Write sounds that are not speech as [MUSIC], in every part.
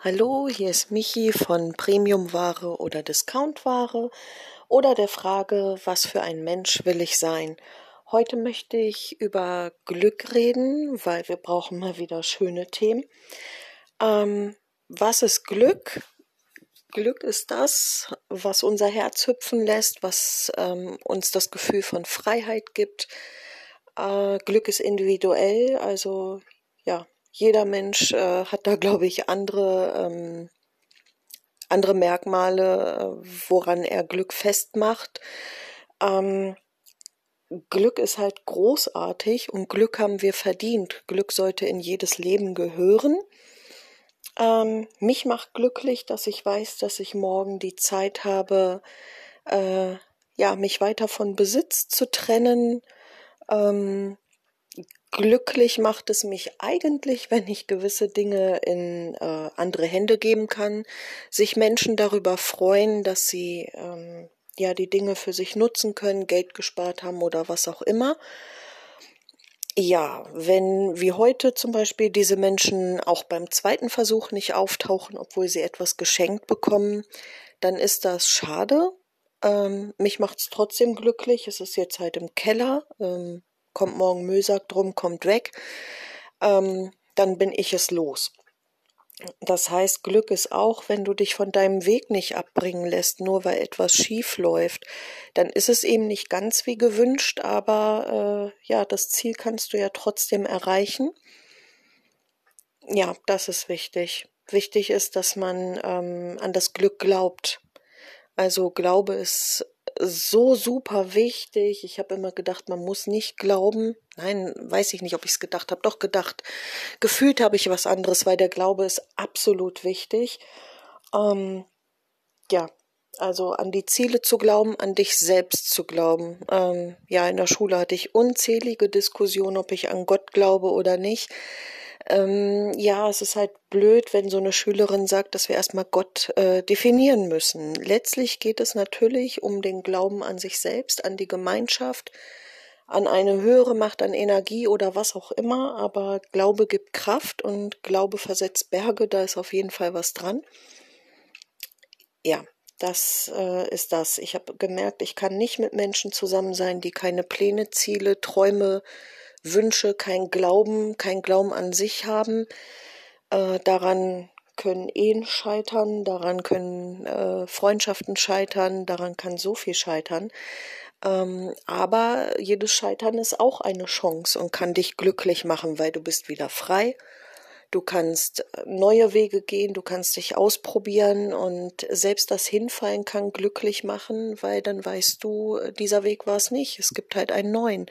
Hallo, hier ist Michi von Premiumware oder Discountware oder der Frage, was für ein Mensch will ich sein? Heute möchte ich über Glück reden, weil wir brauchen mal wieder schöne Themen. Ähm, was ist Glück? Glück ist das, was unser Herz hüpfen lässt, was ähm, uns das Gefühl von Freiheit gibt. Äh, Glück ist individuell, also ja, jeder Mensch äh, hat da, glaube ich, andere, ähm, andere Merkmale, äh, woran er Glück festmacht. Ähm, Glück ist halt großartig und Glück haben wir verdient. Glück sollte in jedes Leben gehören. Ähm, mich macht glücklich, dass ich weiß, dass ich morgen die Zeit habe, äh, ja, mich weiter von Besitz zu trennen, ähm, glücklich macht es mich eigentlich, wenn ich gewisse Dinge in äh, andere Hände geben kann, sich Menschen darüber freuen, dass sie ähm, ja die Dinge für sich nutzen können, Geld gespart haben oder was auch immer. Ja, wenn wie heute zum Beispiel diese Menschen auch beim zweiten Versuch nicht auftauchen, obwohl sie etwas geschenkt bekommen, dann ist das schade. Ähm, mich macht's trotzdem glücklich. Es ist jetzt halt im Keller. Ähm, kommt morgen Müllsack drum, kommt weg, ähm, dann bin ich es los. Das heißt, Glück ist auch, wenn du dich von deinem Weg nicht abbringen lässt, nur weil etwas schief läuft, dann ist es eben nicht ganz wie gewünscht, aber äh, ja, das Ziel kannst du ja trotzdem erreichen. Ja, das ist wichtig. Wichtig ist, dass man ähm, an das Glück glaubt. Also Glaube ist so super wichtig. Ich habe immer gedacht, man muss nicht glauben. Nein, weiß ich nicht, ob ich es gedacht habe. Doch gedacht. Gefühlt habe ich was anderes, weil der Glaube ist absolut wichtig. Ähm, ja, also an die Ziele zu glauben, an dich selbst zu glauben. Ähm, ja, in der Schule hatte ich unzählige Diskussionen, ob ich an Gott glaube oder nicht. Ähm, ja, es ist halt blöd, wenn so eine Schülerin sagt, dass wir erstmal Gott äh, definieren müssen. Letztlich geht es natürlich um den Glauben an sich selbst, an die Gemeinschaft, an eine höhere Macht, an Energie oder was auch immer, aber Glaube gibt Kraft und Glaube versetzt Berge, da ist auf jeden Fall was dran. Ja, das äh, ist das. Ich habe gemerkt, ich kann nicht mit Menschen zusammen sein, die keine Pläne, Ziele, Träume, Wünsche, kein Glauben, kein Glauben an sich haben. Äh, daran können Ehen scheitern, daran können äh, Freundschaften scheitern, daran kann so viel scheitern. Ähm, aber jedes Scheitern ist auch eine Chance und kann dich glücklich machen, weil du bist wieder frei. Du kannst äh, neue Wege gehen, du kannst dich ausprobieren und selbst das Hinfallen kann glücklich machen, weil dann weißt du, dieser Weg war es nicht. Es gibt halt einen neuen.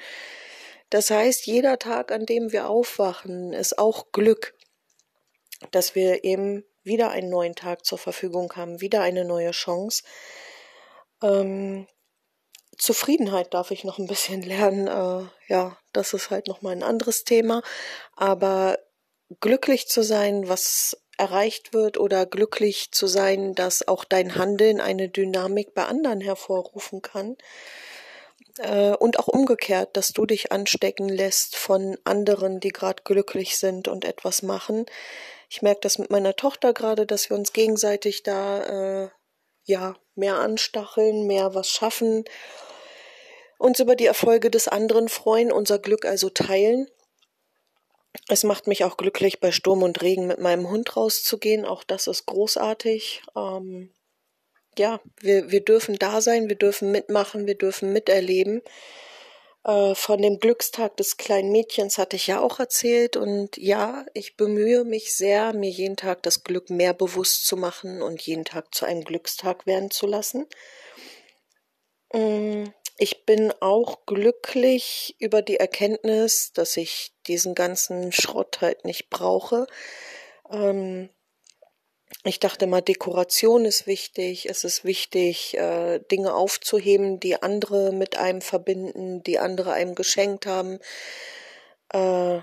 Das heißt, jeder Tag, an dem wir aufwachen, ist auch Glück, dass wir eben wieder einen neuen Tag zur Verfügung haben, wieder eine neue Chance. Ähm, Zufriedenheit darf ich noch ein bisschen [LAUGHS] lernen. Äh, ja, das ist halt noch mal ein anderes Thema. Aber glücklich zu sein, was erreicht wird oder glücklich zu sein, dass auch dein Handeln eine Dynamik bei anderen hervorrufen kann, äh, und auch umgekehrt, dass du dich anstecken lässt von anderen, die gerade glücklich sind und etwas machen. Ich merke das mit meiner Tochter gerade, dass wir uns gegenseitig da äh, ja mehr anstacheln, mehr was schaffen, uns über die Erfolge des anderen freuen, unser Glück also teilen. Es macht mich auch glücklich, bei Sturm und Regen mit meinem Hund rauszugehen. Auch das ist großartig. Ähm, ja, wir, wir dürfen da sein, wir dürfen mitmachen, wir dürfen miterleben. Äh, von dem Glückstag des kleinen Mädchens hatte ich ja auch erzählt und ja, ich bemühe mich sehr, mir jeden Tag das Glück mehr bewusst zu machen und jeden Tag zu einem Glückstag werden zu lassen. Mm, ich bin auch glücklich über die Erkenntnis, dass ich diesen ganzen Schrott halt nicht brauche. Ähm, ich dachte mal, Dekoration ist wichtig. Es ist wichtig, äh, Dinge aufzuheben, die andere mit einem verbinden, die andere einem geschenkt haben. Äh,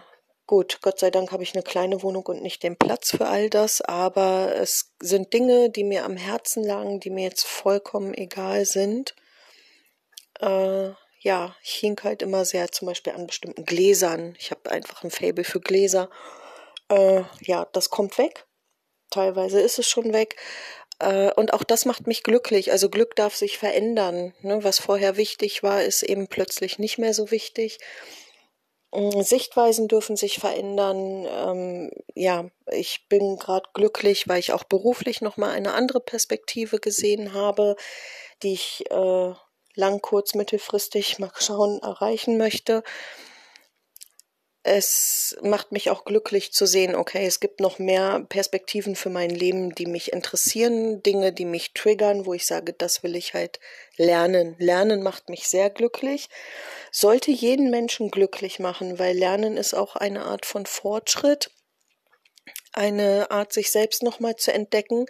gut, Gott sei Dank habe ich eine kleine Wohnung und nicht den Platz für all das, aber es sind Dinge, die mir am Herzen lagen, die mir jetzt vollkommen egal sind. Äh, ja, ich hink halt immer sehr zum Beispiel an bestimmten Gläsern. Ich habe einfach ein Fable für Gläser. Ja, das kommt weg teilweise ist es schon weg. Äh, und auch das macht mich glücklich. Also Glück darf sich verändern. Ne? Was vorher wichtig war, ist eben plötzlich nicht mehr so wichtig. Mm, Sichtweisen dürfen sich verändern. Ähm, ja, ich bin gerade glücklich, weil ich auch beruflich nochmal eine andere Perspektive gesehen habe, die ich äh, lang, kurz, mittelfristig mal schauen erreichen möchte es macht mich auch glücklich zu sehen, okay, es gibt noch mehr Perspektiven für mein Leben, die mich interessieren, Dinge, die mich triggern, wo ich sage, das will ich halt lernen. Lernen macht mich sehr glücklich, sollte jeden Menschen glücklich machen, weil Lernen ist auch eine Art von Fortschritt, eine Art, sich selbst nochmal zu entdecken,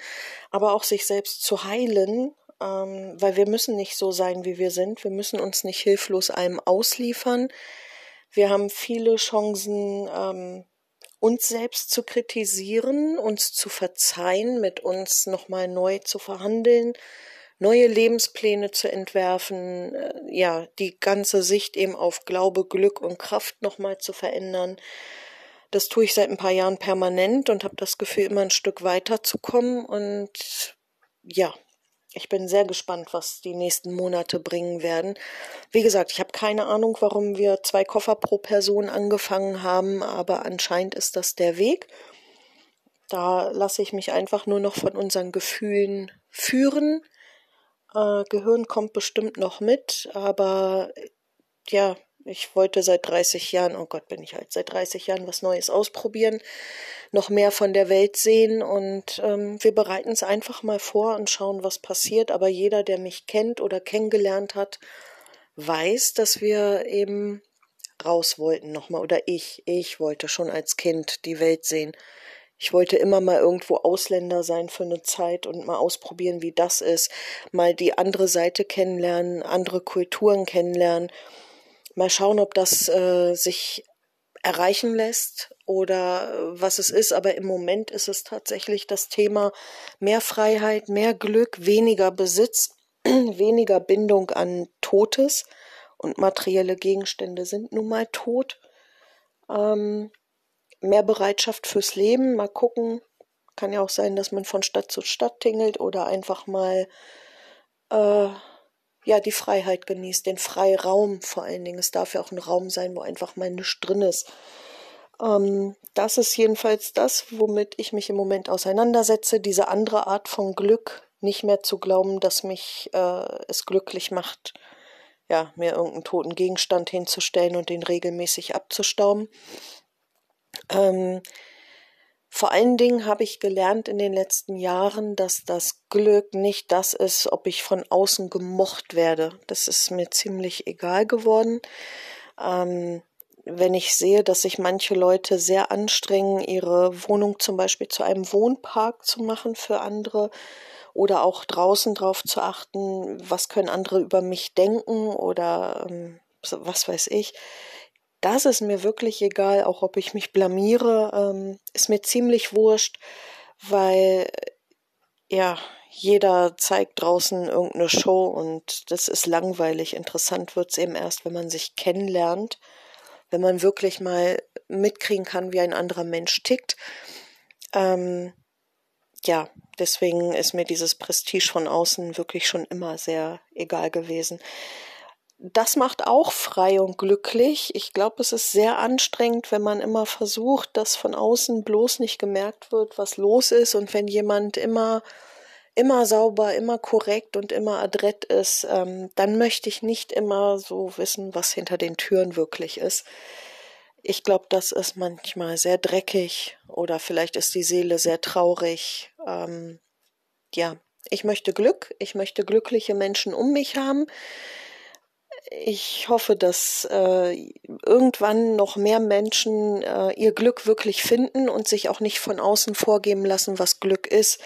aber auch sich selbst zu heilen, ähm, weil wir müssen nicht so sein, wie wir sind, wir müssen uns nicht hilflos allem ausliefern, wir haben viele Chancen, ähm, uns selbst zu kritisieren, uns zu verzeihen, mit uns nochmal neu zu verhandeln, neue Lebenspläne zu entwerfen, äh, ja, die ganze Sicht eben auf Glaube, Glück und Kraft nochmal zu verändern. Das tue ich seit ein paar Jahren permanent und habe das Gefühl, immer ein Stück weiterzukommen. Und ja, ich bin sehr gespannt, was die nächsten Monate bringen werden. Wie gesagt, ich habe keine Ahnung, warum wir zwei Koffer pro Person angefangen haben, aber anscheinend ist das der Weg. Da lasse ich mich einfach nur noch von unseren Gefühlen führen. Äh, Gehirn kommt bestimmt noch mit, aber ja, ich wollte seit 30 Jahren, oh Gott, bin ich halt seit 30 Jahren was Neues ausprobieren, noch mehr von der Welt sehen und ähm, wir bereiten es einfach mal vor und schauen, was passiert. Aber jeder, der mich kennt oder kennengelernt hat, weiß, dass wir eben raus wollten nochmal oder ich, ich wollte schon als Kind die Welt sehen. Ich wollte immer mal irgendwo Ausländer sein für eine Zeit und mal ausprobieren, wie das ist, mal die andere Seite kennenlernen, andere Kulturen kennenlernen Mal schauen, ob das äh, sich erreichen lässt oder äh, was es ist. Aber im Moment ist es tatsächlich das Thema mehr Freiheit, mehr Glück, weniger Besitz, [CLEARS THROAT] weniger Bindung an Totes. Und materielle Gegenstände sind nun mal tot. Ähm, mehr Bereitschaft fürs Leben. Mal gucken. Kann ja auch sein, dass man von Stadt zu Stadt tingelt oder einfach mal äh, ja, die Freiheit genießt, den Freiraum vor allen Dingen. Es darf ja auch ein Raum sein, wo einfach mal nichts drin ist. Ähm, das ist jedenfalls das, womit ich mich im Moment auseinandersetze. Diese andere Art von Glück, nicht mehr zu glauben, dass mich äh, es glücklich macht, ja, mir irgendeinen toten Gegenstand hinzustellen und den regelmäßig abzustauben. Ähm, vor allen Dingen habe ich gelernt in den letzten Jahren, dass das Glück nicht das ist, ob ich von außen gemocht werde. Das ist mir ziemlich egal geworden. Ähm, wenn ich sehe, dass sich manche Leute sehr anstrengen, ihre Wohnung zum Beispiel zu einem Wohnpark zu machen für andere oder auch draußen drauf zu achten, was können andere über mich denken oder ähm, was weiß ich das ist mir wirklich egal, auch ob ich mich blamiere, ähm, ist mir ziemlich wurscht, weil ja, jeder zeigt draußen irgendeine Show und das ist langweilig. Interessant wird's eben erst, wenn man sich kennenlernt, wenn man wirklich mal mitkriegen kann, wie ein anderer Mensch tickt. Ähm, ja, deswegen ist mir dieses Prestige von außen wirklich schon immer sehr egal gewesen das macht auch frei und glücklich. Ich glaube, es ist sehr anstrengend, wenn man immer versucht, dass von außen bloß nicht gemerkt wird, was los ist und wenn jemand immer immer sauber, immer korrekt und immer adrett ist, ähm, dann möchte ich nicht immer so wissen, was hinter den Türen wirklich ist. Ich glaube, das ist manchmal sehr dreckig oder vielleicht ist die Seele sehr traurig. Ähm, ja, ich möchte Glück, ich möchte glückliche Menschen um mich haben ich hoffe, dass äh, irgendwann noch mehr Menschen äh, ihr Glück wirklich finden und sich auch nicht von außen vorgeben lassen, was Glück ist.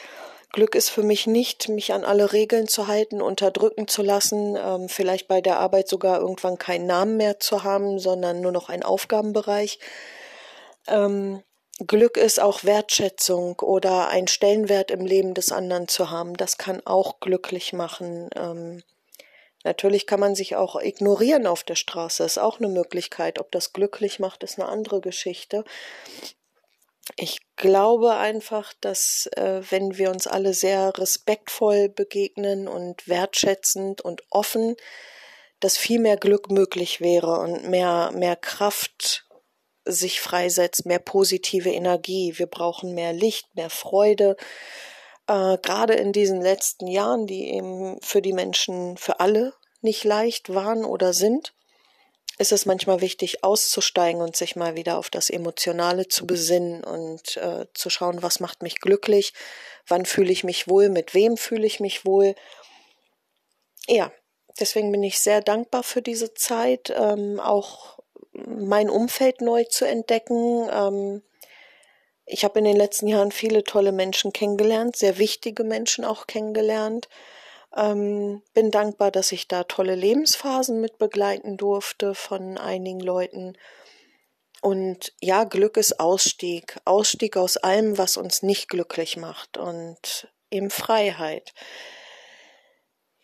Glück ist für mich nicht, mich an alle Regeln zu halten, unterdrücken zu lassen, ähm, vielleicht bei der Arbeit sogar irgendwann keinen Namen mehr zu haben, sondern nur noch einen Aufgabenbereich. Ähm, Glück ist auch Wertschätzung oder ein Stellenwert im Leben des anderen zu haben. Das kann auch glücklich machen. Ähm, Natürlich kann man sich auch ignorieren auf der Straße, ist auch eine Möglichkeit. Ob das glücklich macht, ist eine andere Geschichte. Ich glaube einfach, dass äh, wenn wir uns alle sehr respektvoll begegnen und wertschätzend und offen, dass viel mehr Glück möglich wäre und mehr, mehr Kraft sich freisetzt, mehr positive Energie. Wir brauchen mehr Licht, mehr Freude. Äh, gerade in diesen letzten Jahren, die eben für die Menschen, für alle nicht leicht waren oder sind ist es manchmal wichtig, auszusteigen und sich mal wieder auf das Emotionale zu besinnen und äh, zu schauen, was macht mich glücklich, wann fühle ich mich wohl, mit wem fühle ich mich wohl. Ja, deswegen bin ich sehr dankbar für diese Zeit, ähm, auch mein Umfeld neu zu entdecken. Ähm, ich habe in den letzten Jahren viele tolle Menschen kennengelernt, sehr wichtige Menschen auch kennengelernt. Ähm, bin dankbar, dass ich da tolle Lebensphasen mit begleiten durfte von einigen Leuten. Und ja, Glück ist Ausstieg. Ausstieg aus allem, was uns nicht glücklich macht und eben Freiheit.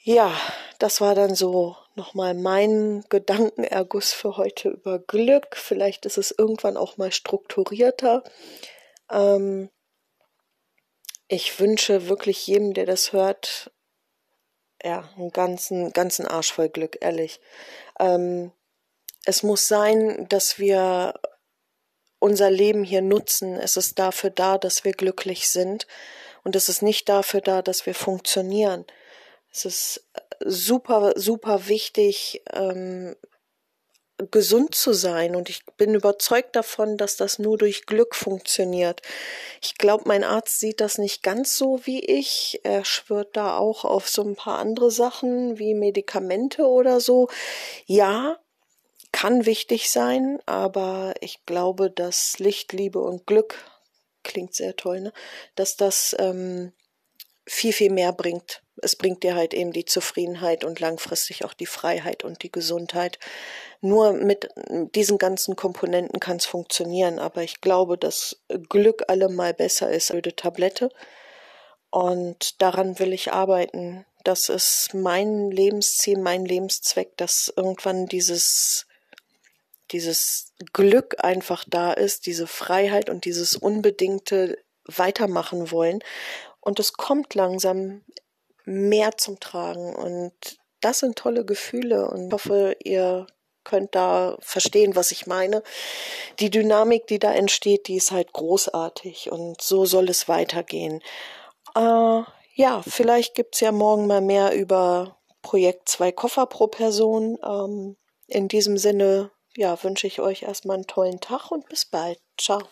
Ja, das war dann so nochmal mein Gedankenerguss für heute über Glück. Vielleicht ist es irgendwann auch mal strukturierter. Ähm, ich wünsche wirklich jedem, der das hört, ja, einen ganzen, ganzen Arsch voll Glück, ehrlich. Ähm, es muss sein, dass wir unser Leben hier nutzen. Es ist dafür da, dass wir glücklich sind. Und es ist nicht dafür da, dass wir funktionieren. Es ist super, super wichtig, ähm, gesund zu sein. Und ich bin überzeugt davon, dass das nur durch Glück funktioniert. Ich glaube, mein Arzt sieht das nicht ganz so wie ich. Er schwört da auch auf so ein paar andere Sachen wie Medikamente oder so. Ja, kann wichtig sein, aber ich glaube, dass Licht, Liebe und Glück klingt sehr toll, ne? Dass das ähm, viel, viel mehr bringt. Es bringt dir halt eben die Zufriedenheit und langfristig auch die Freiheit und die Gesundheit. Nur mit diesen ganzen Komponenten kann es funktionieren, aber ich glaube, dass Glück allemal besser ist als eine Tablette. Und daran will ich arbeiten. Das ist mein Lebensziel, mein Lebenszweck, dass irgendwann dieses dieses Glück einfach da ist, diese Freiheit und dieses unbedingte Weitermachen wollen. Und es kommt langsam mehr zum Tragen. Und das sind tolle Gefühle. Und ich hoffe, ihr könnt da verstehen, was ich meine. Die Dynamik, die da entsteht, die ist halt großartig. Und so soll es weitergehen. Äh, ja, vielleicht gibt's ja morgen mal mehr über Projekt zwei Koffer pro Person. Ähm, in diesem Sinne, ja, wünsche ich euch erstmal einen tollen Tag und bis bald. Ciao.